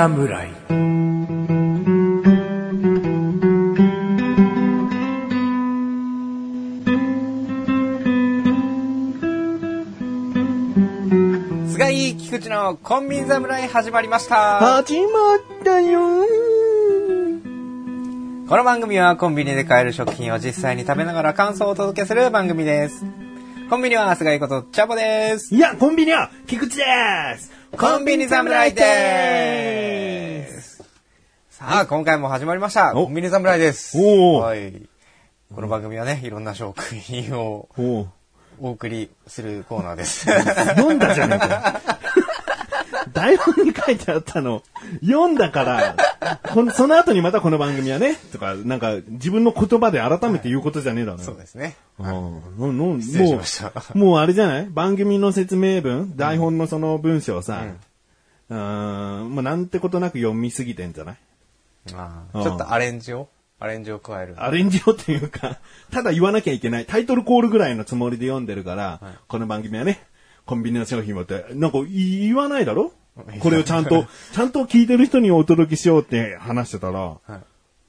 侍菅井菊池のコンビニ侍始まりました。始まったよこの番組はコンビニで買える食品を実際に食べながら感想をお届けする番組です。コンビニは菅井ことチャボです。いや、コンビニは菊池ですコンビニ侍です。さあ、今回も始まりました。おコンビニ侍です。おーはい。この番組はね、いろんな食品をお送りするコーナーです。読んだじゃねえか。台本に書いてあったの、読んだから、このその後にまたこの番組はね、とか、なんか自分の言葉で改めて言うことじゃねえだろ。そうですね。うん。のの失礼しもう、もうあれじゃない？番組の説明文、台本のその文章さ、うーん、もうなんてことなく読みすぎてんじゃない？あうん。ーちょっとアレンジを？アレンジを加える。アレンジをっていうか、ただ言わなきゃいけない。タイトルコールぐらいのつもりで読んでるから、この番組はね、コンビニの商品をって、なんか言わないだろ？これをちゃんと、ちゃんと聞いてる人にお届けしようって話してたら、はい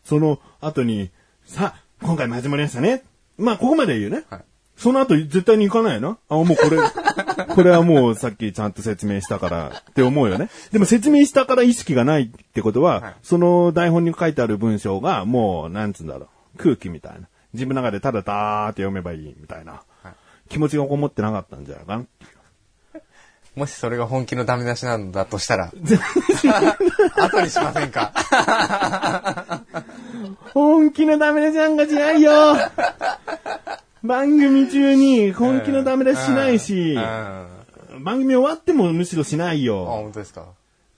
その後に、さあ、今回も始まりましたね。まあ、ここまで言うね。はいその後絶対に行かないのあ、もうこれ、これはもうさっきちゃんと説明したからって思うよね。でも説明したから意識がないってことは、はいその台本に書いてある文章がもう、なんつうんだろう、空気みたいな。自分の中でただダーって読めばいいみたいな。はい気持ちがこもってなかったんじゃないかな。もしそれが本気のダメ出しなんだとしたら、後にしませんか？本気のダメ出しなんかしないよ番組中に本気のダメ出ししないし番組終わってもむしろしないよ。本当ですか？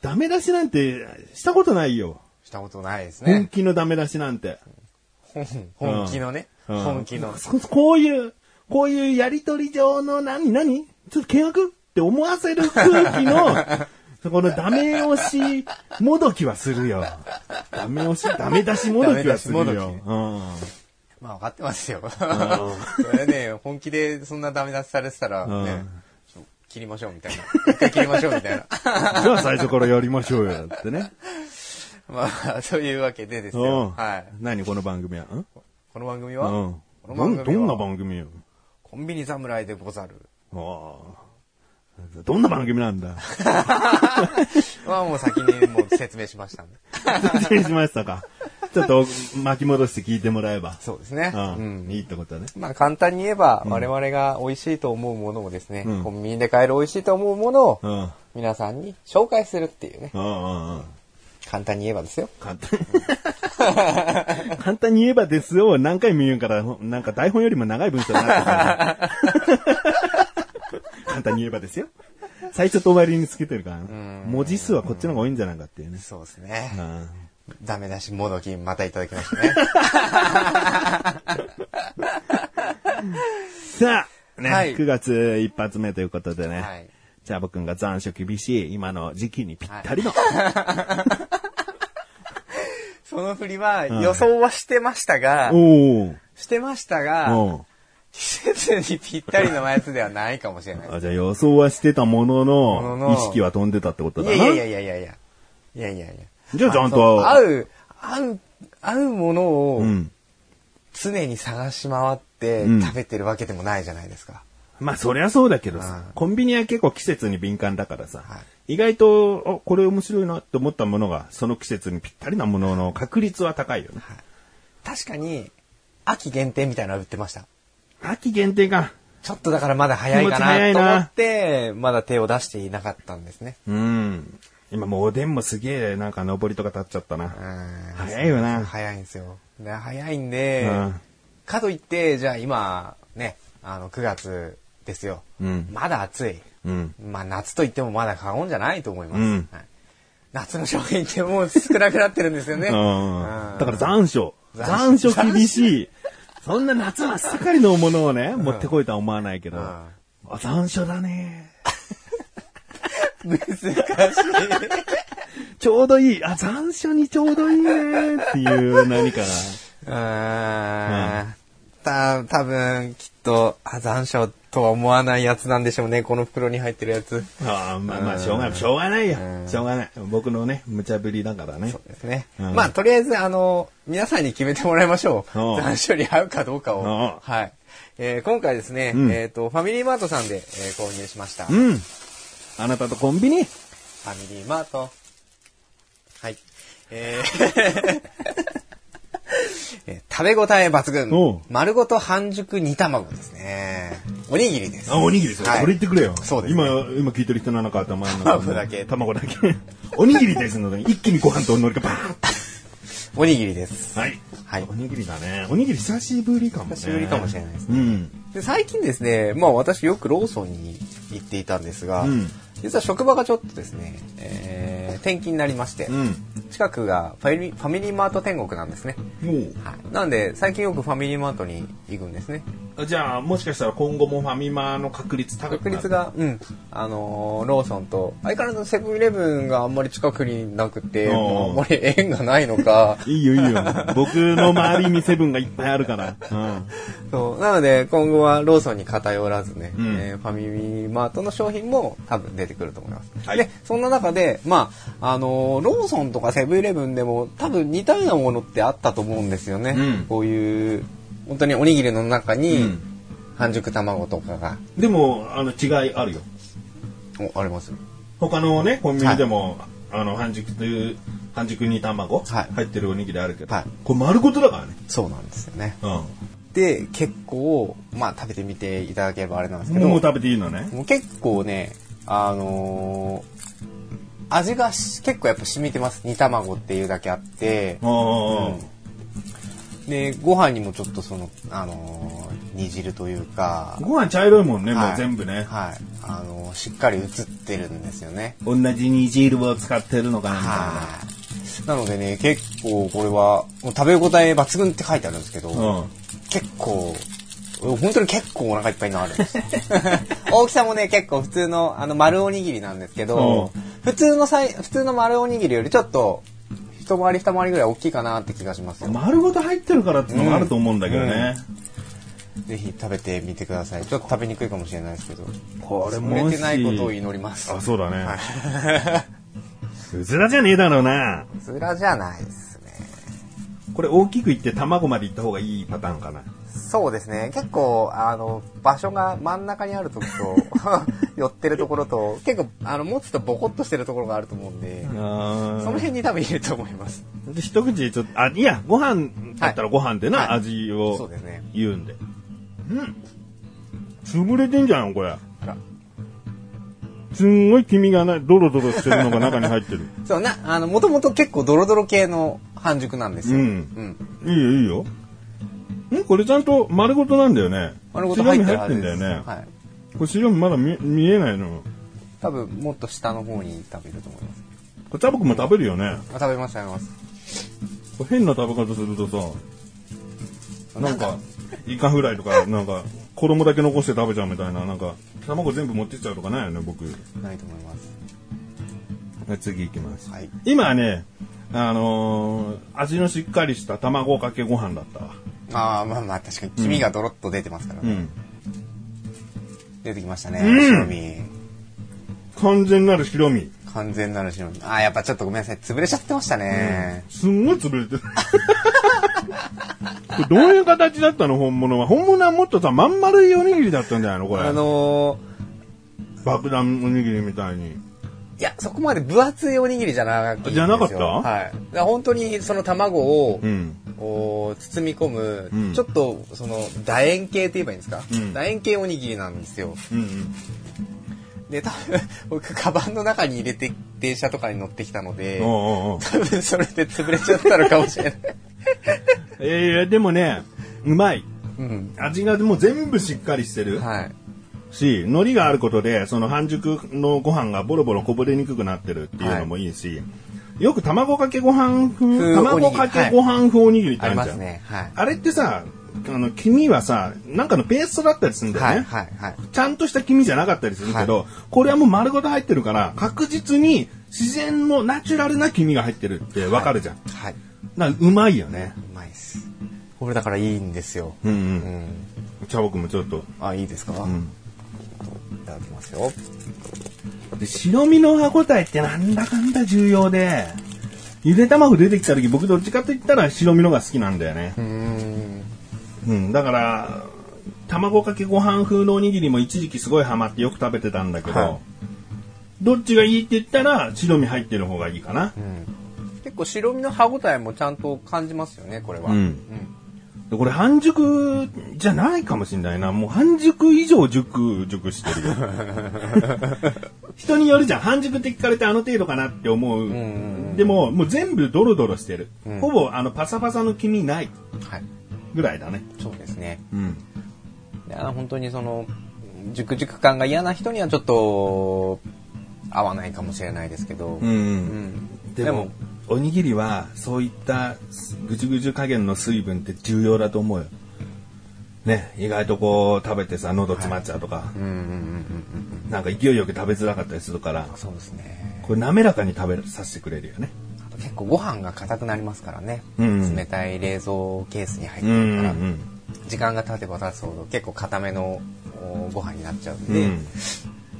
ダメ出しなんてしたことないよ。したことないです本ね。気のダメ出しなんて。本本気のね。うん本気の。ここういう、こういうやりとり上の何、何？ちょっと険悪って思わせる空気の、このダメ押しもどきはするよ。ダメ押し、ダメ出しもどきはするよも。うんまあ分かってますよ。それね、本気でそんなダメ出しされてたら、うんね、切りましょうみたいな。一回切りましょうみたいな。じゃあ最初からやりましょうよってね。まあ、そういうわけでですうよ。んはい。何この番組は？んこの番組は、うん。このどん番組は？どんな番組よ？コンビニ侍でござる。ああどんな番組なんだ？まあもう先にもう説明しましたんで。失礼しましたか。ちょっと巻き戻して聞いてもらえば。そうですね。ううんん。いいってことね。まあ簡単に言えば、我々が美味しいと思うものをですね、うんコンビニで買える美味しいと思うものをうん。うん皆さんに紹介するっていうね、うんうん。簡単に言えばですよ。簡単。簡単に言えばですよ。何回も言うから、なんか台本よりも長い文章になってたね 簡単に言えばですよ。最初と終わりにつけてるからね。文字数はこっちの方が多いんじゃないかっていうね。そうですね。うんダメ出しもどきまたいただきましたね。さあ、ね、はい9月一発目ということでね。はい。チャボくんが残暑厳しい今の時期にぴったりの。その振りは予想はしてましたが、おーしてましたが、おー季節にぴったりのやつではないかもしれない。あじゃあ予想はしてたものもののの、意識は飛んでたってことだな。いやいやいやいやいやいや。いやいや。じゃあちゃんと、合う、合う、合うものをうん。常に探し回ってうん食べてるわけでもないじゃないですか。まあそりゃそうだけどさうん、コンビニは結構季節に敏感だからさ、は意外と、あ、これ面白いなって思ったものが、その季節にぴったりなものの確率は高いよね。確かに、秋限定みたいなの売ってました。秋限定か。ちょっとだからまだ早いかななと思って、まだ手を出していなかったんですね。うん。今もうおでんもすげえなんか上りとか立っちゃったな。うん早いよな早いんですよ。で早いんで、うんかといって、じゃあ今、ね、あの、9月ですよ。うんまだ暑い。うん。まあ夏といってもまだ過言じゃないと思います。うんはい夏の商品ってもう少なくなってるんですよね。だから残暑。残暑厳しい。そんな夏真っ盛りのものをね、持ってこいとは思わないけど。うんあ残暑だね。難しい。ちょうどいい。あ、残暑にちょうどいいねっていう何か うーん。た、多分きっと、あ、残暑っとは思わないやつなんでしょうね、この袋に入ってるやつ。ああ、まあまあ、しょうがない。しょうがないよ。しょうがない。僕のね、無茶ぶりだからね。そうですね。うんまあ、とりあえず、あの、皆さんに決めてもらいましょう。うん残暑に合うかどうかを。うんはい。えー今回ですね、うんえっ、と、ファミリーマートさんで、えー購入しました。フうん。あなたとコンビニ？ァミリーマート。はい。えー えー食べ応え抜群。丸ごと半熟煮卵ですね。おにぎりです。あ、おにぎりですよ。はいそれ言ってくれよ。そうですね今、今聞いてる人の中頭の中卵だけ卵だけ。おにぎりですので、一気にご飯と乗りがバーッおにぎりです。はい。はいおにぎりだね。おにぎり久しぶりかもね。久しぶりかもしれないですうん。で最近ですね、まあ私よくローソンに行っていたんですが、うん実は職場がちょっとですね、えー転勤になりまして、うん。近くがファミリーマート天国なんですね。もはい、なんで最近よくファミリーマートに行くんですね。う、じゃあ、もしかしたら今後もファミマの確率高くなる？確率が、うん、あのーローソンと、相変わらずセブンイレブンがあんまり近くになくて、もうあんまり縁がないのか、いいよいいよ。僕の周りにセブンがいっぱいあるから。うん。そうなので今後はローソンに偏らずね、うんえーファミリーマートの商品も多分出てくると思います。はいでそんな中でまああのーローソンとかセブンイレブンでも多分似たようなものってあったと思うんですよね。うんこういう本当におにぎりの中うにん半熟卵とかが、でも、あの、違いあるよ。おあります。他のね、コンビニでも、あの、半熟という、半熟に卵、はい入ってるおにぎりあるけど、はいこれ丸ごとだからね。そうなんですよね。うん。で結構まあ食べてみていただければあれなんですけど、もう食べていいのね。もう結構ね、あのー味がし結構やっぱ染みてます。煮卵っていうだけあって、ああ、で、ご飯にもちょっとその、あのー煮汁というか、ご飯茶色いもんね、はいもう全部ね。はい。あのーしっかり映ってるんですよね。同じ煮汁を使ってるのかなみたいな。はい。なのでね、結構これは、食べ応え抜群って書いてあるんですけど、うん。結構、本当に結構お腹いっぱいになるんですよ 大きさもね、結構普通のあの丸おにぎりなんですけど、普通のサイ、普通の丸おにぎりよりちょっと、一回り二回りぐらい大きいかなって気がしますよ。丸ごと入ってるからっていうのもあると思うんだけどね。ぜひ食べてみてください。ちょっと食べにくいかもしれないですけど、これもし売れてないことを祈ります。あ、そうだね。はうずらじゃねえだろうな。い。ずらじゃないですね。これ大きくいって卵までいった方がいいパターンかな。そうですね。結構、あの、場所が真ん中にあるときと、寄ってるところと、結構、あの、持つとボコッとしてるところがあると思うんで、そのあ辺に多分いると思います。で一口ちょっと、あ、いや、ご飯だったらご飯でな、はい味を。言うんで。うん。潰れてんじゃん、これ。すんごい黄身がな、ドロドロしてるのが中に入ってる。そうな、あの、もともと結構ドロドロ系の半熟なんですよ。うんうん。いいよ、いいよ。んこれちゃんと丸ごとなんだよね。丸ごと入ってる白身入ってんだよね。はい。これ白身まだ見見えないの。多分、もっと下の方に食べると思います。これチャボくんも食べるよね。あ食べます、食べます。これ変な食べ方するとさ、なんか、イカフライとか、なんか、衣だけ残して食べちゃうみたいな、なんか、卵全部持ってっちゃうとかないよね、僕。ないと思います。次行きます。はい。今はね、あのー味のしっかりした卵かけご飯だったわ。ああ、まあまあ、確かに黄身がドロッと出てますからね。うん。出てきましたね、うん白身。完全なる白身。完全なる白身。ああ、やっぱちょっとごめんなさい。潰れちゃってましたね。すんごい潰れてる。これどういう形だったの？本物は。本物はもっとさ、まん丸いおにぎりだったんじゃないの？これ。あの爆弾おにぎりみたいに。ー、いや、そこまで分厚いおにぎりじゃな。じゃなかった？はい。本当にその卵を、うん。こう包み込む、うんちょっとその楕円形って言えばいいんですか、うん楕円形おにぎりなんですようんうん。で多分 僕カバンの中に入れて電車とかに乗ってきたのでおうおうおう多分それで潰れちゃったのかもしれない、えー、でもね、うまい。うん、味がもう全部しっかりしてるはいし、海苔があることで、その半熟のご飯がボロボロこぼれにくくなってるっていうのもいいし、よく卵かけご飯風、風卵かけご飯風おにぎりってあるじゃん。ますねはいあれってさ、あの、黄身はさ、なんかのペーストだったりするんだよね。はいはいはいちゃんとした黄身じゃなかったりするけど、これはもう丸ごと入ってるから、確実に自然のナチュラルな黄身が入ってるってわかるじゃん。はい、だからうまいよね。うまいですこれだからいいんですようんう。うんんチャボくんもちょっと、あいいですか、うん。ただきますよ。で白身の歯応えってなんだかんだ重要で、ゆで卵出てきた時僕どっちかと言ったら白身のが好きなんだよね。うーん。うん、だから、卵かけご飯風のおにぎりも一時期すごいハマってよく食べてたんだけど、はいどっちがいいって言ったら白身入ってる方がいいかな。うん。結構白身の歯応えもちゃんと感じますよね、これは。うんでこれ半熟じゃないかもしれないな。もう半熟以上熟、熟してるよ。人によるじゃん。半熟って聞かれてあの程度かなって思う。でも、もう全部ドロドロしてる。うんほぼあのパサパサの黄身ないはい。ぐらいだね。そうですね。うん。いや本当にその、熟熟感が嫌な人にはちょっと、合わないかもしれないですけど。うん。うんでもおにぎりはそういったぐちゅぐちゅ加減の水分って重要だと思うよ。ね、意外とこう食べてさ、喉詰まっちゃうとか、うんうんうんうんうん。なんか勢いよく食べづらかったりするから、そうですね。これ滑らかに食べさせてくれるよね。結構ご飯が硬くなりますからね。うん冷たい冷蔵ケースに入ってうんるから、うん時間が経てば経つほど結構硬めのおご飯になっちゃうんで、うん。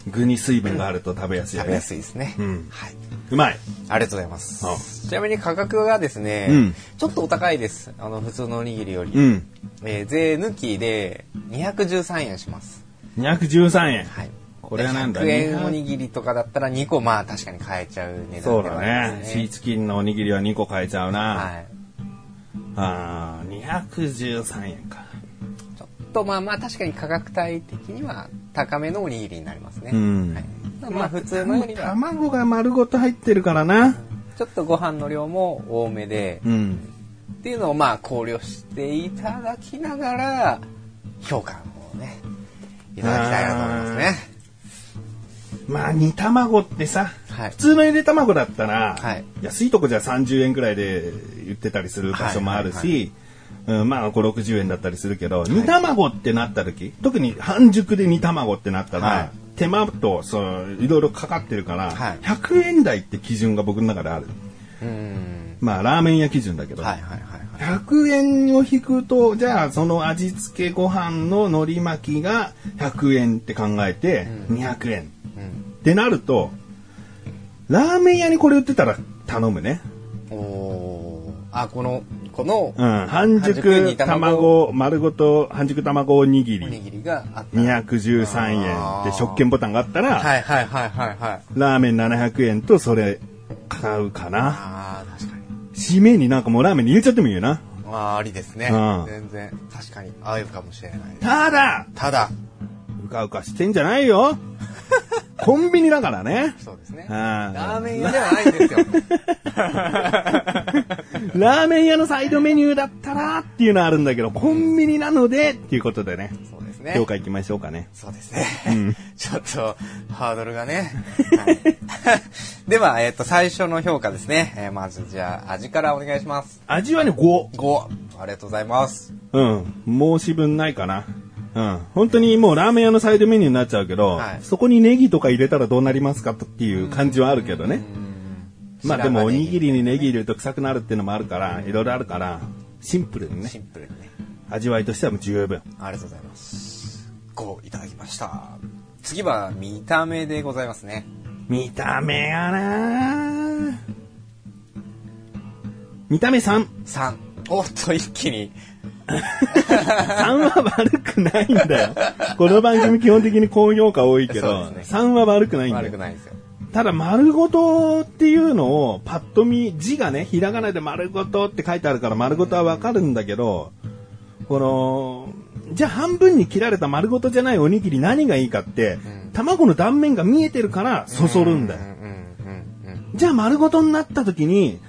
具に水分があると食べやすいよね食べや。すいですね。うんはい。うまい。ありがとうございますあ。ちなみに価格がですね、うんちょっとお高いです。あの、普通のおにぎりより。うん。えー税抜きで213円します。213円。はい。これはなんだ100円おにぎりとかだったら2個まあ確かに買えちゃう値そうだ段ではありね。ますシーチキンのおにぎりは2個買えちゃうな。はい。ああ、213円か。ちょっとまあまあ確かに価格帯的には高めのおにぎりになりますね。うんはい、まあ普通のよりは卵が丸ごと入ってるからな。ちょっとご飯の量も多めで、うん。っていうのをまあ考慮していただきながら評価をねいただきたいなと思いますね。まあ、煮卵ってさ、はい普通のゆで卵だったら、はい安いとこじゃ30円くらいで売ってたりする場所もあるし、うん、まあ、5、60円だったりするけど、煮卵ってなった時、特に半熟で煮卵ってなったら、はい手間と、そう、いろいろかかってるから、はい100円台って基準が僕の中である。うん。まあ、ラーメン屋基準だけど、はいはいはいはい。100円を引くと、じゃあその味付けご飯の海苔巻きが100円って考えて、200円うん。ってなると、ラーメン屋にこれ売ってたら頼むね。おーあ、この、この、うん。半熟煮卵卵、丸ごと半熟卵おにぎりおにぎりがあった。213円で食券ボタンがあったら、はいはいはいはいはい。ラーメン700円とそれ買うかな。ああ、確かに。締めになんかもうラーメンに入れちゃってもいいよな。ああ、ありですねうん。全然、確かに合うかもしれない。ただ、ただ、うかうかしてんじゃないよ。コンビニだからね。そうですね。ラーメン屋ではないんですよ。ラーメン屋のサイドメニューだったらっていうのはあるんだけど、コンビニなのでっていうことでね、そうですね。評価いきましょうかね。そうですね。ちょっと、ハードルがね。はい では、えっ、と、最初の評価ですね。えーまず、じゃあ、味からお願いします。味はね、5。5。ありがとうございます。うん。申し分ないかな。うん。本当にもうラーメン屋のサイドメニューになっちゃうけど、はいそこにネギとか入れたらどうなりますかっていう感じはあるけどね。まあでもおにぎりにネギ入れると臭くなるっていうのもあるから、いろいろあるから、シンプルにねシ、ンプルにね。味わいとしてはもう十分。ありがとうございます。5いただきました。次は、見た目でございますね。見た目がな見た目3。3。おっと、一気に。3は悪くないんだよ。この番組基本的に高評価多いけそど、ね3は悪くないんだよ。悪くないですよ。ただ、丸ごとっていうのをパッと見、字がね、ひらがなで丸ごとって書いてあるから丸ごとはわかるんだけど、この、じゃあ半分に切られた丸ごとじゃないおにぎり何がいいかって、卵の断面が見えてるからそそるんだよじゃあ丸ごとになった時に、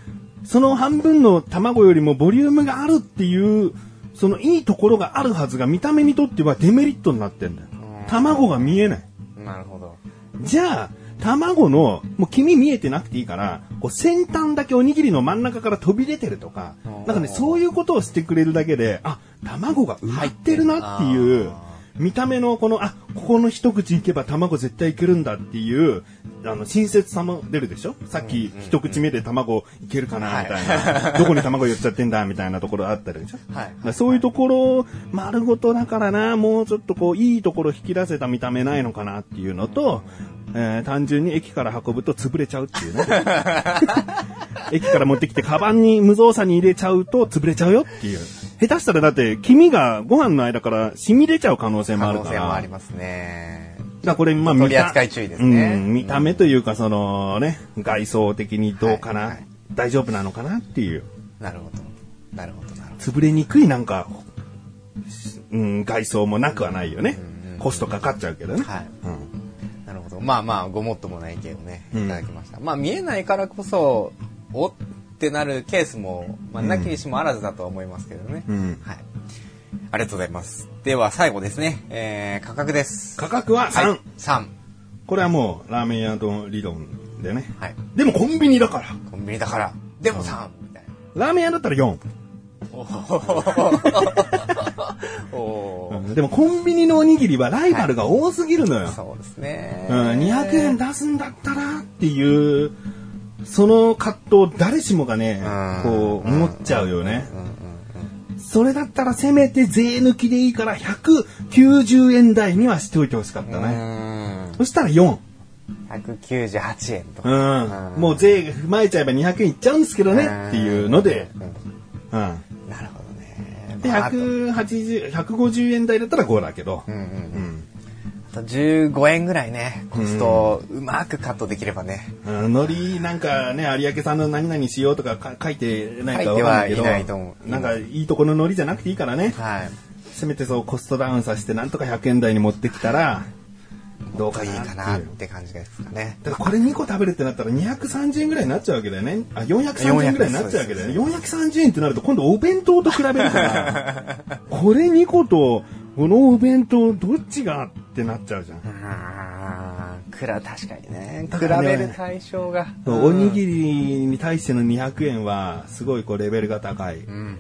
その半分の卵よりもボリュームがあるっていう、そのいいところがあるはずが見た目にとってはデメリットになってんだよ。卵が見えない。うん。なるほど。じゃあ、卵の、もう黄身見えてなくていいから、こう先端だけおにぎりの真ん中から飛び出てるとか、なんかね、そういうことをしてくれるだけで、あ、卵が埋まってるなっていう、見た目のこの、あ、ここの一口いけば卵絶対いけるんだっていう、あの、親切さも出るでしょ？さっき一口目で卵いけるかなみたいな。どこに卵寄っちゃってんだみたいなところあったでしょ？はい。そういうところ、丸ごとだからな、もうちょっとこう、いいところ引き出せた見た目ないのかなっていうのと、えー単純に駅から運ぶと潰れちゃうっていうね。駅から持ってきて、カバンに無造作に入れちゃうと潰れちゃうよっていう。下手したらだって、黄身がご飯の間から染み出ちゃう可能性もあ可るから。能性もありますね。だこれ、まあ、取り扱い注意ですねうん、見た目というか、そのね、外装的にどうかな、はいはい大丈夫なのかなっていう。なるほど。なるほど、なるほ潰れにくいなんか、うん、外装もなくはないよね。コストかかっちゃうけどね。ど。はい。うんなるほど。まあまあ、ごもっともな意見をね、うんいただきました。まあ、見えないからこそ、おってなるケースも、まあ、なきにしもあらずだとは思いますけどね。うんはい。ありがとうございます。では、最後ですね。えー、価格です。価格は3。はい。3。これはもう、ラーメン屋の理論でね。はい。でもコンビニだから。コンビニだから。でも 3! みたいな。ラーメン屋だったら4。でもコンビニのおにぎりはライバルが多すぎるのよ。そうですね。うん、200円出すんだったらっていう、その葛藤誰しもがね、こう思っちゃうよね。それだったらせめて税抜きでいいから190円台にはしておいてほしかったうね。ん。そしたら4。198円とうか。ん。もう税踏まえちゃえば200円いっちゃうんですけどねっていうので、うんうん。なるほどね。で、まああと180、150円台だったら5だけど。うんうんうん。あと15円ぐらいね、コストをうまくカットできればね。うん海苔なんかね、有明さんの何々しようとかか書いてないかわかんないけど、はいないと思うなんかいいとこの海苔じゃなくていいからね。はい。せめてそうコストダウンさせてなんとか100円台に持ってきたら、どうかいいかなって感じですかね。だからこれ2個食べるってなったら230円ぐらいになっちゃうわけだよね。あ、430円ぐらいになっちゃうわけだよね。430円ってなると今度お弁当と比べるから、これ2個とこのお弁当どっちがってなっちゃうじゃん。あーくら、確かにね。比べる対象が。そうおにぎりに対しての200円はすごいこうレベルが高い。うん。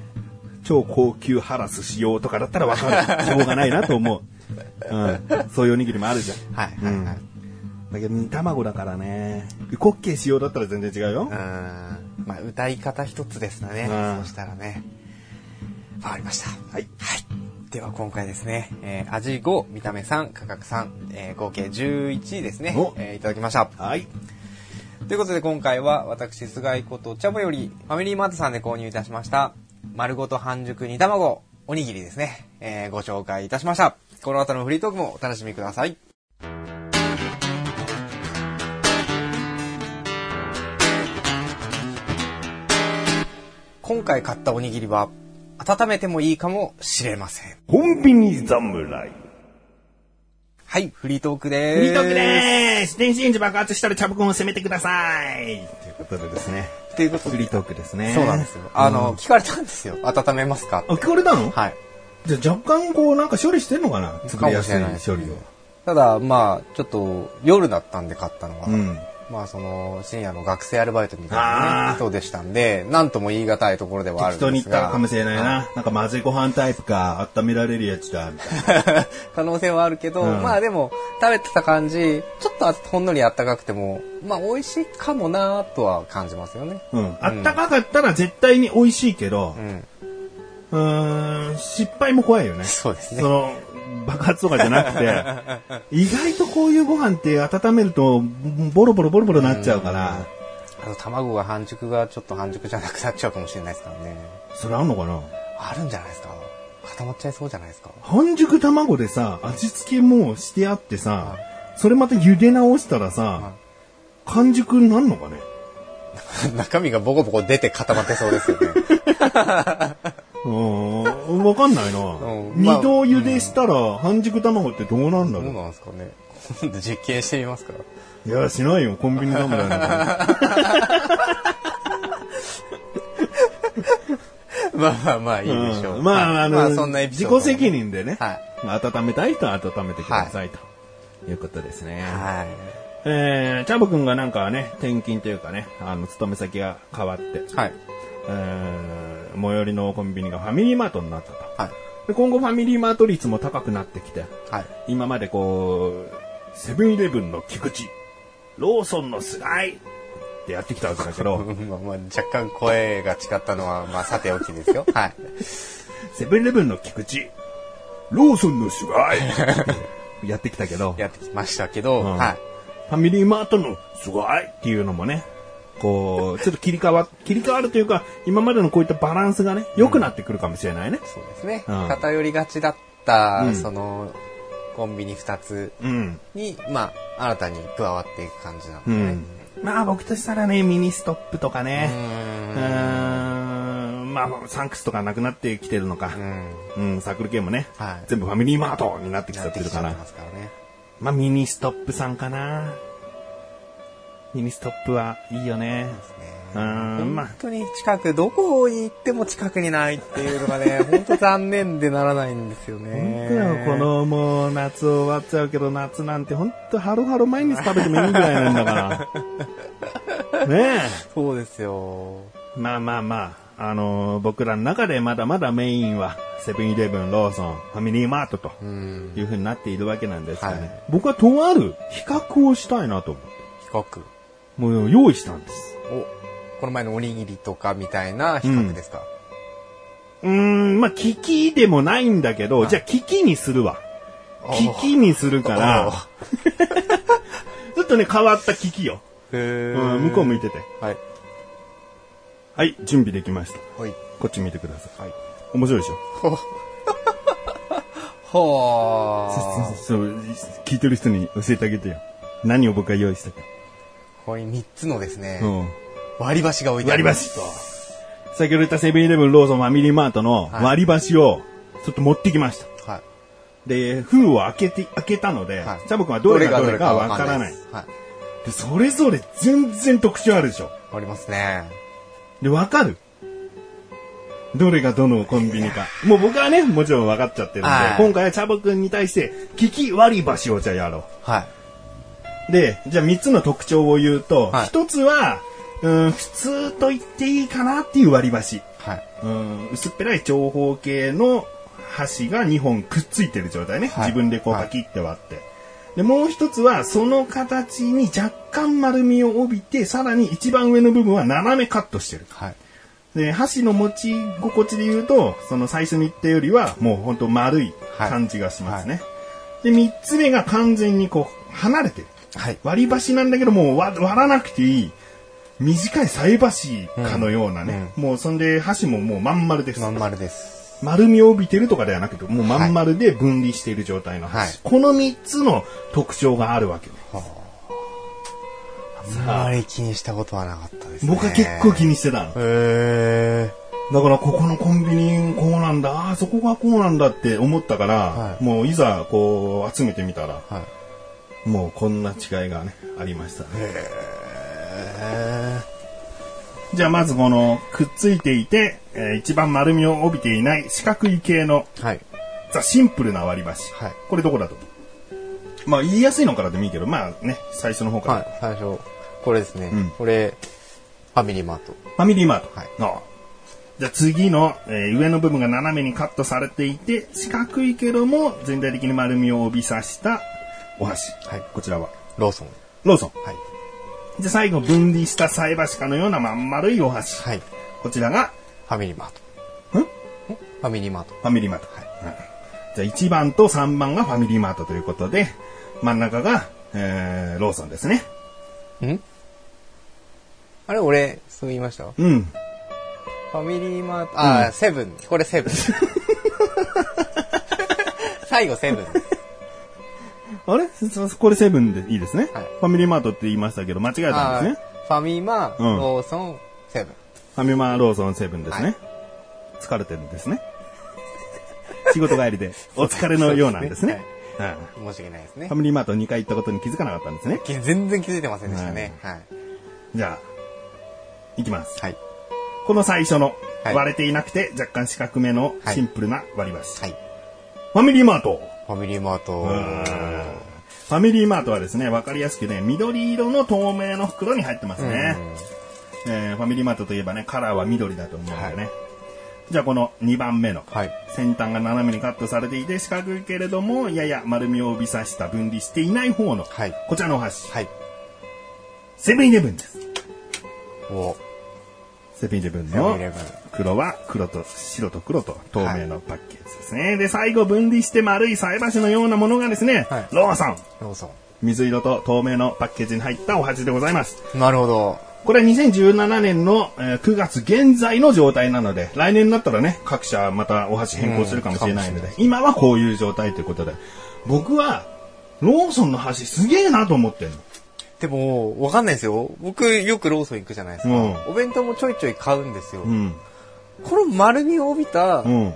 超高級ハラスしようとかだったらわかる。しょうがないなと思う。うん。そういうおにぎりもあるじゃん。はいはいはい。だけど煮卵だからね。ウコッケーしようだったら全然違うようん。。まあ、歌い方一つですね。うんそしたらね。わかりました。はい。はい。では今回ですね、えー味5、見た目3、価格3、えー合計11ですねお、えーいただきました。はい。ということで今回は私、菅井ことチャボよりファミリーマートさんで購入いたしました、丸ごと半熟煮卵、おにぎりですね、えーご紹介いたしました。この後のフリートークもお楽しみください。今回買ったおにぎりは温めてもいいかもしれません。コンビニ侍。はい、フリートークでーす。フリートークでーす電子レンジ爆発したらチャブ君を攻めてくださいということでですね。ということでフリートークですね。そうなんですよ。あの、聞かれたんですよ。温めますかってあ、聞かれたの？はい。じゃあ若干こうなんか処理してんのかな？作りやすい処理を。ただ、まあ、ちょっと夜だったんで買ったのは、うん。まあ、その、深夜の学生アルバイトみたいな、ね、人でしたんで、なんとも言い難いところではあるんですが。言ったかもしれないな。なんか混ぜご飯タイプか、温められるやつだ、みたいな。可能性はあるけど、うんまあでも、食べてた感じ、ちょっとほんのりあったかくても、まあ美味しいかもなとは感じますよね。うん。あったかかったら絶対に美味しいけどう、ん。うーん、失敗も怖いよね。そうですねその、爆発とかじゃなくて、意外とこういうご飯って温めると、ボロボロボロボロなっちゃうから、あと卵が半熟がちょっと半熟じゃなくなっちゃうかもしれないですからね。それあんのかな？あるんじゃないですか？固まっちゃいそうじゃないですか？半熟卵でさ、味付けもしてあってさ、それまた茹で直したらさ、完熟になるのかね？中身がボコボコ出て固まってそうですよね。うーん、わかんないな。うん二まあ度茹でしたら半熟卵ってどうなんだどうろなんですかね。今度実験してみますか。う。いや、しないよ。コンビニ侍なんか。まあまあまあいいでしょう。うんまあ、あの、まあそんな自己責任でね、はい。温めたい人は温めてください、ということですね。はい。えー、チャボくんがなんかね、転勤というかね、あの、勤め先が変わって、はい。えー、最寄りのコンビニがファミリーマートになったと。はい。で今後ファミリーマート率も高くなってきて、はい。今までこう、セブンイレブンの菊池、ローソンの菅井ってやってきたわけだけど、まあまあ、若干声が違ったのは、まあ、さておきですよ。はい。セブンイレブンの菊池、ローソンの菅井やってきたけど、やってきましたけど、うんはい。ファミリーマートのすごいっていうのもね、こう、ちょっと切り替わ、切り替わるというか、今までのこういったバランスがね、良くなってくるかもしれないね。そうですね。うん偏りがちだった、うんその、コンビニ2つうん。に、まあ、新たに加わっていく感じなのでね。ん。まあ僕としたらね、ミニストップとかうね、うーん。ん、まあサンクスとかなくなってきてるのかう。ん。うん、サークル系もね、はい。全部ファミリーマートになってきちゃってるからなってきちゃって。ますからね。まあミニストップさんかな。ミニストップはいいよね。うーん、まあ本当に近く、どこに行っても近くにないっていうのがね、本当残念でならないんですよ本ね。当よ、このもう夏終わっちゃうけど夏なんて本当ハロハロ毎日食べてもいいぐらいなんだから。ねそうですよ。え。まあまあまあ、あのー僕らの中でまだまだメインはセブンイレブン、ローソン、ファミリーマートとうん。いう風になっているわけなんですがね。はい僕はとある比較をしたいなと思って。比較。もう用意したんです。お、この前のおにぎりとかみたいな比較ですか、うーん、まあ、危機でもないんだけど、はいじゃあ危機にするわ。お危機にするから、ちょっとね、変わった危機よ。へうん、向こう向いてて。はい。はい、準備できました。はい。こっち見てください。はい。面白いでしょ？はあ。そう、聞いてる人に教えてあげてよ。何を僕が用意したか。ここに3つのですね、うん。割り箸が置いてあ割りります。箸と。先ほど言ったセブンイレブン、ローソン、ファミリーマートのはい割り箸をちょっと持ってきました。はい。で、封を開けて、開けたので、はいチャボくんはどれがどれかわからない。はい。で、それぞれ全然特徴あるでしょ。ありますね。で、わかるどれがどのコンビニか。もう僕はね、もちろん分かっちゃってるんで、はい今回はチャボくんに対して、利き割り箸をじゃあやろはい。う。で、じゃあ3つの特徴を言うと、はい1つは、うん、普通と言っていいかなっていう割り箸。はい。うん、薄っぺらい長方形の箸が2本くっついてる状態ね。はい自分でこうパキって割って。で、もう一つは、その形に若干丸みを帯びて、さらに一番上の部分は斜めカットしてる。はい。で、箸の持ち心地で言うと、その最初に言ったよりは、もうほんと丸い感じがしますね。で、三つ目が完全にこう、離れてる。はい。割り箸なんだけど、もう割割らなくていい。短い菜箸かのようなね。もうそんで、箸ももうまん丸です。まん丸です。丸みを帯びてるとかではなくて、もうまん丸で分離している状態の箸。はいこの三つの特徴があるわけね。あまり気にしたことはなかったですね。僕は結構気にしてたの。へだからここのコンビニこうなんだ、ああそこがこうなんだって思ったから、はいもういざこう集めてみたら、ー。はい。もうこんな違いがね、ありましたね。へじゃあまずこのくっついていて、えー一番丸みを帯びていない四角い系のー。はい。ザ・シンプルな割り箸。はいこれどこだと？まあ言いやすいのからでもいいけど、まあね、最初の方から。はい。最初、これですね。うんこれ、ファミリーマート。ファミリーマート。はいああじゃあ次の、えー上の部分が斜めにカットされていて、四角いけども全体的に丸みを帯びさしたお箸。はいこちらは。ローソン。ローソン。はい。で、最後分離した菜箸かのようなまん丸いお箸。はい。こちらが、ファミリーマート。ん？ファミリーマート。ファミリーマート。はい。じゃあ1番と3番がファミリーマートということで、真ん中が、えー、ローソンですね。ん？あれ俺、そう言いました？うん。ファミリーマート、あー、セブン。これセブン。最後セブン。あれ？そこれセブンでいいですね。はいファミリーマートって言いましたけど、間違えたんですね。ファミマ、うんローソン、セブン。ファミマローソンセブンですね。はい疲れてるんですね。仕事帰りでお疲れのようなんですね。うん申し訳ないですねファ。ミリーマート2回行ったことに気づかなかったんですね。き 全然気づいてませんでしたね。はい。じゃあ、いきます。はい。この最初のはい割れていなくて若干四角めのシンプルな割り箸。はい。ファミリーマート。ファミリーマート。ファミリーマートはですね、わかりやすくね、緑色の透明の袋に入ってますね。えーファミリーマートといえばね、カラーは緑だと思うんでね。じゃあこの2番目の、はい先端が斜めにカットされていて四角いけれども、やや丸みを帯びさした分離していない方の、はいこちらのお箸、はい。セブンイレブンです。おセブンイレブンの黒は黒と白と黒と透明のパッケージですね。で、最後分離して丸い菜箸のようなものがですね、はいローソン。ローソ水色と透明のパッケージに入ったお箸でございます。ン。なるほど。これは2017年のえー9月現在の状態なので、来年になったらね、各社またお箸変更するかもしれないので、今はこういう状態ということで、僕はローソンの箸すげえなと思ってんの。でも、わかんないですよ。僕、よくローソン行くじゃないですか。うんお弁当もちょいちょい買うんですよ。うん。この丸みを帯びたうん。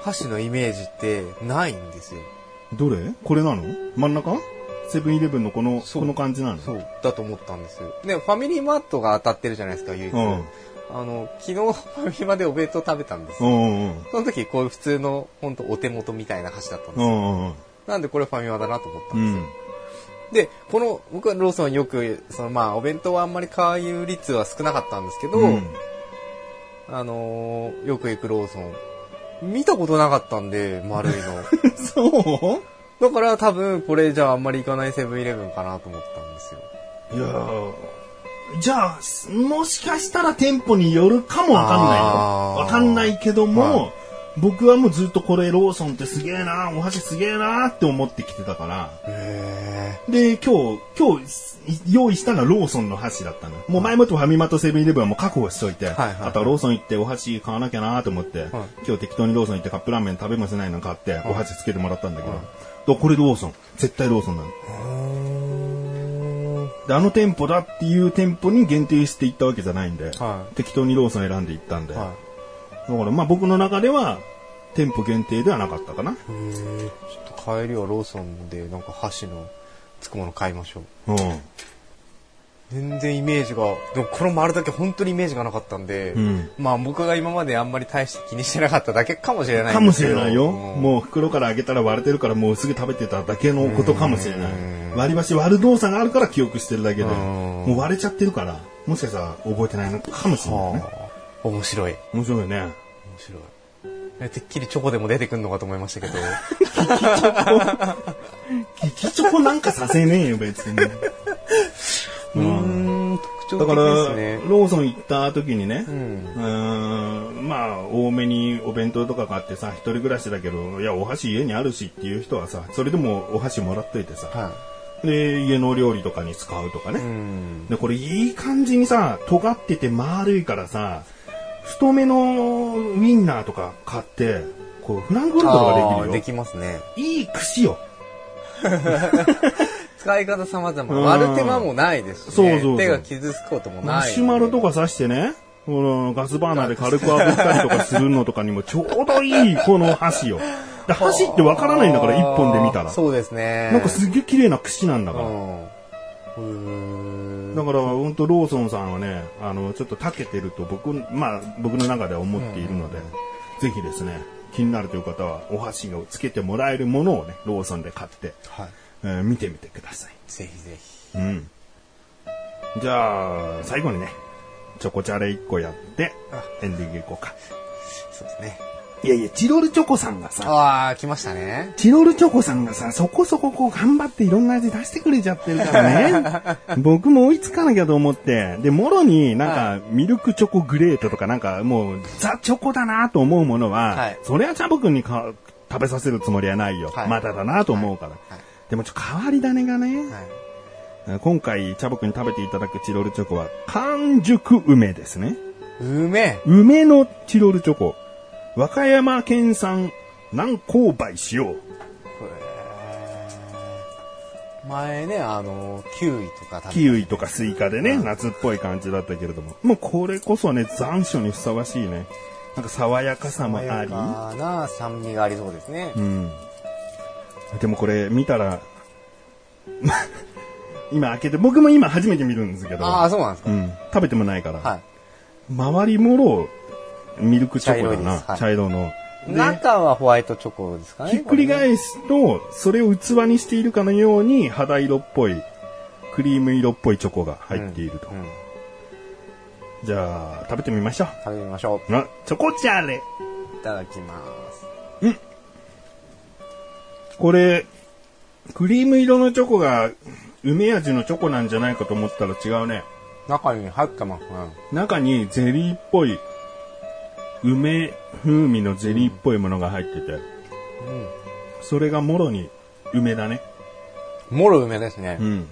箸のイメージってないんですよ。どれ？これなの？真ん中？セブンイレブンのこの、この感じなの？そう、だと思ったんですよ。で、ファミリーマートが当たってるじゃないですか、唯一。うんあの、昨日 ファミリーマでお弁当食べたんですよ。うんうんうん。その時、こういう普通の、本当お手元みたいな箸だったんですよ。うんうんうん。なんでこれファミマだなと思ったうんですよ。で、この、僕はローソンよく、そのまあ、お弁当はあんまり買う率は少なかったんですけど、うん。あのーよく行くローソン、見たことなかったんで、丸いの。そう？だから多分、これじゃああんまり行かないセブンイレブンかなと思ったんですよ。いやー。じゃあ、もしかしたら店舗によるかもわかんないわかんないけども、は僕はもうずっとこれローソンってすげえな、お箸すげえなって思ってきてたから。へで、今日、今日用意したのはローソンの箸だったの。もう前もってファミマとセブンイレブンはもう確保しといて、はいはいあとはローソン行ってお箸買わなきゃなと思って、今日適当にローソン行ってカップラーメン食べもしないの買って、お箸つけてもらったんだけど、だからこれローソン。絶対ローソンなの。で、あの店舗だっていう店舗に限定していったわけじゃないんで、は適当にローソン選んでいったんで、はだからまあ僕の中では店舗限定ではなかったかな。い。へえ。ちょっと帰りはローソンでなんか箸のつくもの買いましょう。うん。全然イメージが、でもこの丸だけ本当にイメージがなかったんで、うんまあ僕が今まであんまり大して気にしてなかっただけかもしれないかもんですけどしれないよ。うんもう袋から開けたら割れてるからもうすぐ食べてただけのことかもしれないうん。割り箸割る動作があるから記憶してるだけで、んもう割れちゃってるから、もしかしたら覚えてないのかもしれないね。はあ、面白い。面白いね。面白い。えてっきりチョコでも出てくるのかと思いましたけど。キキチョコなんかさせねえよ、別に。うーん、特徴的だから、ですね。ローソン行った時にね、う。うんーんまあ、多めにお弁当とか買ってさ、一人暮らしだけど、いや、お箸家にあるしっていう人はさ、それでもお箸もらっといてさ、はで、家の料理とかに使うとかね。い。うん。で、これいい感じにさ、尖ってて丸いからさ、太めのウインナーとか買って、こう、フランクフルトとかあできるよ。ーできますね。いい串よ。使い方様々。うん割る手間もないですし、ね。そうそう手が傷つくこともない。マシュマロとか刺してね、このガスバーナーで軽く炙ったりとかするのとかにもちょうどいいこの箸よ。で箸ってわからないんだから、一本で見たら。そうですね。なんかすっげえ綺麗な串なんだから。うん。だから、本当ローソンさんはね、あの、ちょっと長けてると僕、まあ、僕の中では思っているので、ぜひですね、気になるという方は、お箸をつけてもらえるものをね、ローソンで買って、はい。えー見てみてください。ぜひぜひ。うん。じゃあ、最後にね、チョコチャレ1個やってあ、エンディングいこうか。そうですね。いやいや、チロルチョコさんがさ、ああ、来ましたね。チロルチョコさんがさ、そこそここう頑張っていろんな味出してくれちゃってるからね。僕も追いつかなきゃと思って。で、もろになんか、ミルクチョコグレートとかなんかもう、ザ・チョコだなと思うものは、はいそれはチャボくんにか食べさせるつもりはないよ。はいまだだなと思うから。はいでもちょっと変わり種がね、はい。今回チャボくんに食べていただくチロルチョコは、完熟梅ですね。うめえ。梅のチロルチョコ。和歌山県産南高梅使用。これ前ね、あの、キウイとかキウイとかスイカでね、夏っぽい感じだったけれども。もうこれこそね、残暑にふさわしいね。なんか爽やかさもあり。爽やかな酸味がありそうですね。うん。でもこれ見たら、今開けて、僕も今初めて見るんですけど。ああ、そうなんですか。うん。食べてもないから。は周りもろ、ミルクチョコだな。茶色はい茶色の。中はホワイトチョコですかね。ひっくり返すと、それを器にしているかのように肌色っぽい、クリーム色っぽいチョコが入っていると。うんじゃあ、食べてみましょ食べてみましょう。あ、チョコチャーレ。う。いただきます。これ、クリーム色のチョコが梅味のチョコなんじゃないかと思ったら違うね。中に入ってますね。中にゼリーっぽい、梅風味のゼリーっぽいものが入ってて、それがもろに梅だね。もろ梅ですねう。ん。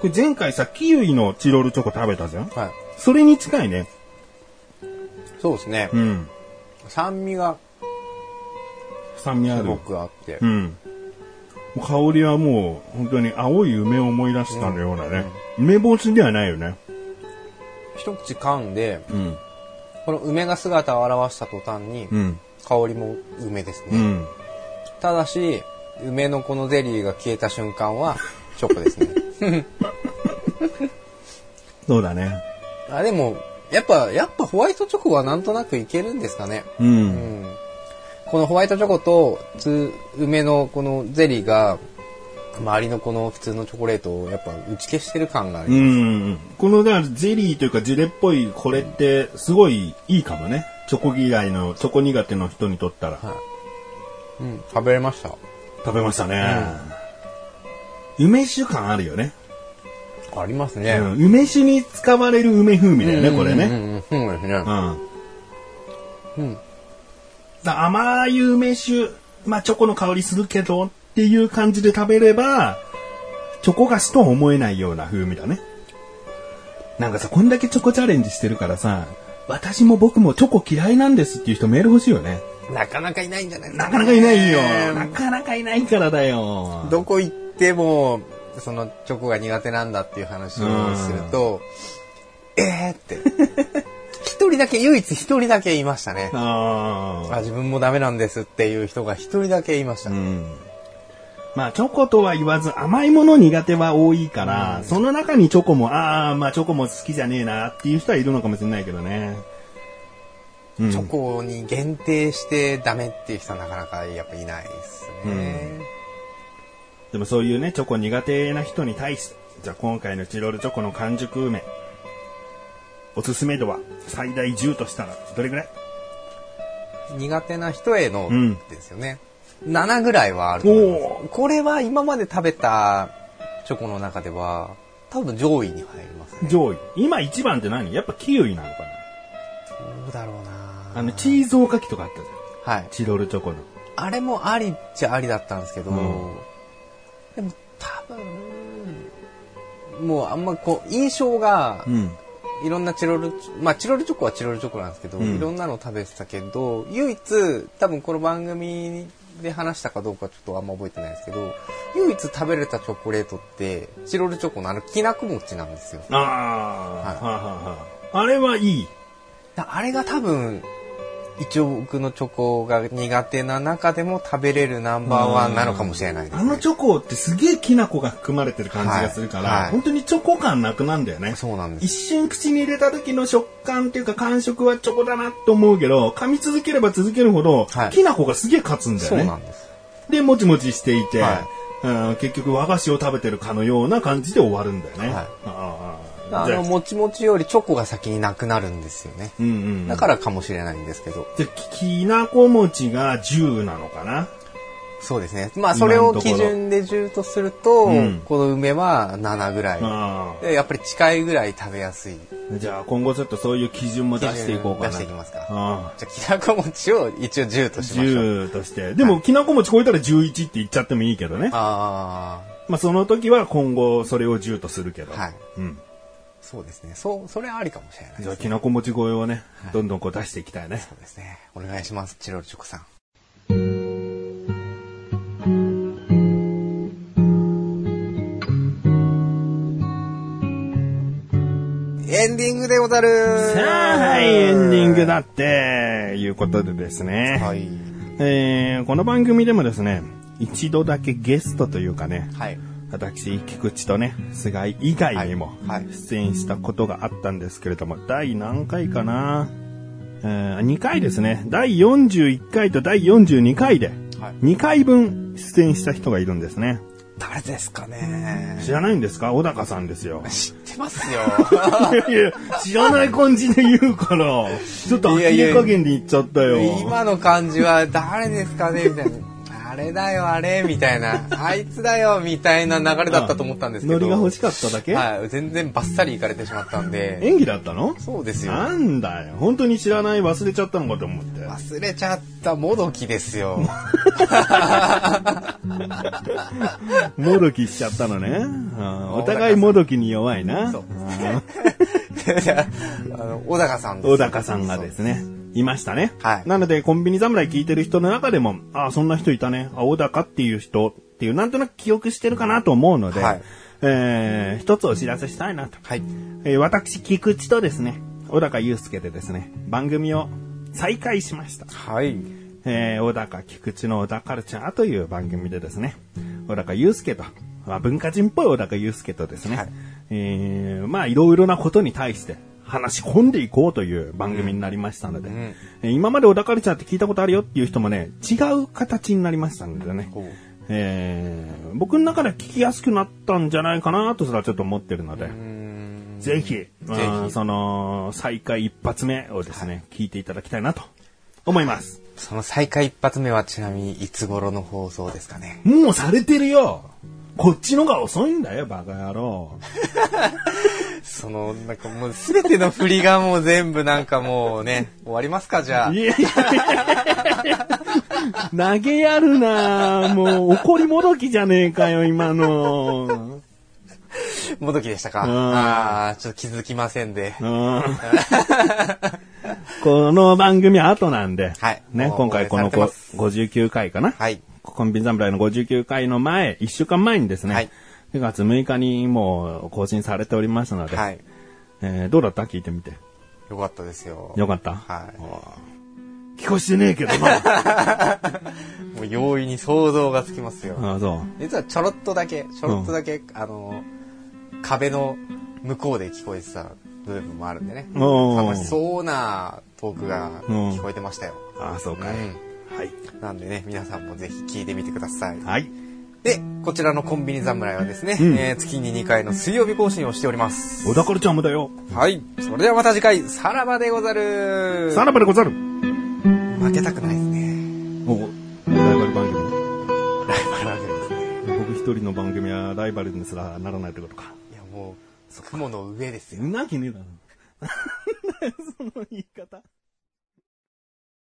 これ前回さ、キウイのチロルチョコ食べたじゃん？はい。それに近いね。そうですねう。ん。酸味がす酸味ある。ごくあってう。ん。香りはもう本当に青い梅を思い出したようなね。梅干しではないよね。一口噛んで、うん。この梅が姿を現した途端に、うん。香りも梅ですね。うん。ただし、梅のこのゼリーが消えた瞬間は、チョコですね。そうだね。あ、でも、やっぱ、やっぱホワイトチョコはなんとなくいけるんですかね。う。うんん。このホワイトチョコと、つ梅のこのゼリーが、周りのこの普通のチョコレートをやっぱ打ち消してる感がありうます。ん。この、だからゼリーというかジュレっぽいこれってすごいいいかもね。チョコ嫌いの、チョコ苦手の人にとったら。はい。うん、食べれました。食べましたね。梅酒感あるよね。ありますね。うん梅酒に使われる梅風味だよね、これね。うんね。うん。うん。だ甘い梅酒、まあチョコの香りするけどっていう感じで食べれば、チョコ菓子とは思えないような風味だね。なんかさ、こんだけチョコチャレンジしてるからさ、私も僕もチョコ嫌いなんですっていう人メール欲しいよね。なかなかいないんじゃない？ですか、なかなかいないよ。なかなかいないからだよ。どこ行っても、そのチョコが苦手なんだっていう話をすると、えーって。一人だけ、唯一一人だけいましたね。ああ、自分もダメなんですっていう人が一人だけいました。あ。うん。まあ、チョコとは言わず甘いもの苦手は多いから、その中にチョコも、ああ、まあチョコも好きじゃねえなっていう人はいるのかもしれないけどね。うんチョコに限定してダメっていう人はなかなかやっぱいないですね。でもそういうね、チョコ苦手な人に対して、じゃあ今回のチロルチョコの完熟梅、おすすめ度は最大10としたらどれぐらい？苦手な人へのうんですよね。7ぐらいはあると思いおます。これは今まで食べたチョコの中では多分上位に入りますね。上位。今一番って何？やっぱキウイなのかどうだろうななあの、チーズおかきとかあったじゃん。はい。チロルチョコの。あれもありっちゃありだったんですけど、うんでも多分、もうあんまこう、印象が、うん。いろんなチロル、まあチロルチョコはチロルチョコなんですけど、うんいろんなの食べてたけど、唯一、多分この番組で話したかどうかちょっとあんま覚えてないですけど、唯一食べれたチョコレートって、チロルチョコのあのきなこ餅なんですよ。ああ、はいはあはあはああれはいい。だあれが多分、一応僕のチョコが苦手な中でも食べれるナンバーワンなのかもしれないです、ね。あのチョコってすげえきな粉が含まれてる感じがするから、はいはい本当にチョコ感なくなんだよね。そうなんです。一瞬口に入れた時の食感っていうか感触はチョコだなと思うけど、噛み続ければ続けるほど、はいきな粉がすげえ勝つんだよね。そうなんです。で、もちもちしていて、はうん結局和菓子を食べてるかのような感じで終わるんだよね。はいああああの、もちもちよりチョコが先になくなるんですよね。うんうん、だからかもしれないんですけど。じゃあきなこ餅が10なのかな？そうですね。まあ、それを基準で10とすると、うんこの梅は7ぐらい。あでやっぱり近いぐらい食べやすい。あじゃあ今後ちょっとそういう基準も出していこうかな。出していきますか。ああじゃあ、きなこ餅を一応10としましょう。10として。でも、きなこ餅超えたら11って言っちゃってもいいけどね。あまあ、その時は今後それを10とするけど。あ、はい。うん。そうですね。そう、それはありかもしれないじゃあ、です、きなこ餅超えをね、どんどんこう出していきたいね。そうですね。お願いします。チロルチョコさん。エンディングでござるさあ、はい、エンディングだって、いうことでですね。はい。えー、この番組でもですね、一度だけゲストというかね、はい。私、菊池とね、菅井以外にも出演したことがあったんですけれども、第何回かな？えー、2回ですね。第41回と第42回で、はい2回分出演した人がいるんですね。誰ですかね？知らないんですか？小高さんですよ。知っててますよ。いやいや、知らない感じで言うから、ちょっと呆れ加減で言っちゃったよ。今の感じは誰ですかね？みたいな。あれだよ、あれみたいな。あいつだよみたいな流れだったと思ったんですけど。ノリが欲しかっただけ？はい。全然バッサリいかれてしまったんで。演技だったの？そうですよ。なんだよ。本当に知らない忘れちゃったのかと思って。忘れちゃったもどきですよ。もどきしちゃったのね。うんお互いもどきに弱いな。そうあ、小高さんです小高さんがですね、いましたね。はいなので、コンビニ侍聞いてる人の中でも、ああ、そんな人いたね。あ、小高っていう人っていう、なんとなく記憶してるかなと思うので、はいえー一つお知らせしたいなと。はい。えー私、菊池とですね、小高祐介でですね、番組を再開しました。はい。えー小高菊池の小高カルチャーという番組でですね、小高祐介と、まあ、文化人っぽい小高祐介とですね、はいえーまあいろいろなことに対して話し込んでいこうという番組になりましたので、うん。えー今まで小高カルチャーって聞いたことあるよっていう人もね、違う形になりましたのでね、えー僕の中では聞きやすくなったんじゃないかなとすらちょっと思ってるので、ぜひ、まあひその、再開一発目をですね、聞いていただきたいなと思います。その再開一発目はちなみにいつ頃の放送ですかね？もうされてるよこっちのが遅いんだよ、バカ野郎。その、なんかもうすべての振りがもう全部なんかもうね、終わりますかじゃあい。やいや投げやるなもう怒りもどきじゃねえかよ、今の。もどきでしたか。うんああ、ちょっと気づきませんで。うん この番組は後なんで、はいね、今回この応援されてます59回かな。はい。コンビニ侍の59回の前、1週間前にですね、はい9月6日にもう更新されておりますので、はい。えーどうだった？聞いてみて。よかったですよ。よかった？はい。聞こしてねえけどな。もう容易に想像がつきますよ。ああ、そう。実はちょろっとだけ、ちょろっとだけ、あの、壁の向こうで聞こえてた部分もあるんでね。楽しそうなトークが聞こえてましたよ。ああ、そうかい。うはい。なんでね、皆さんもぜひ聞いてみてください。はい。で、こちらのコンビニ侍はですね、うんえー月に2回の水曜日更新をしております。小田カルチャーもだよ。はい。それではまた次回、さらばでござる。さらばでござる。負けたくないですね。おライバル番組。ライバルわけですね。僕一人の番組はライバルにすらならないってことか。いや、もう、雲の上ですよ。なきねえだろ。その言い方。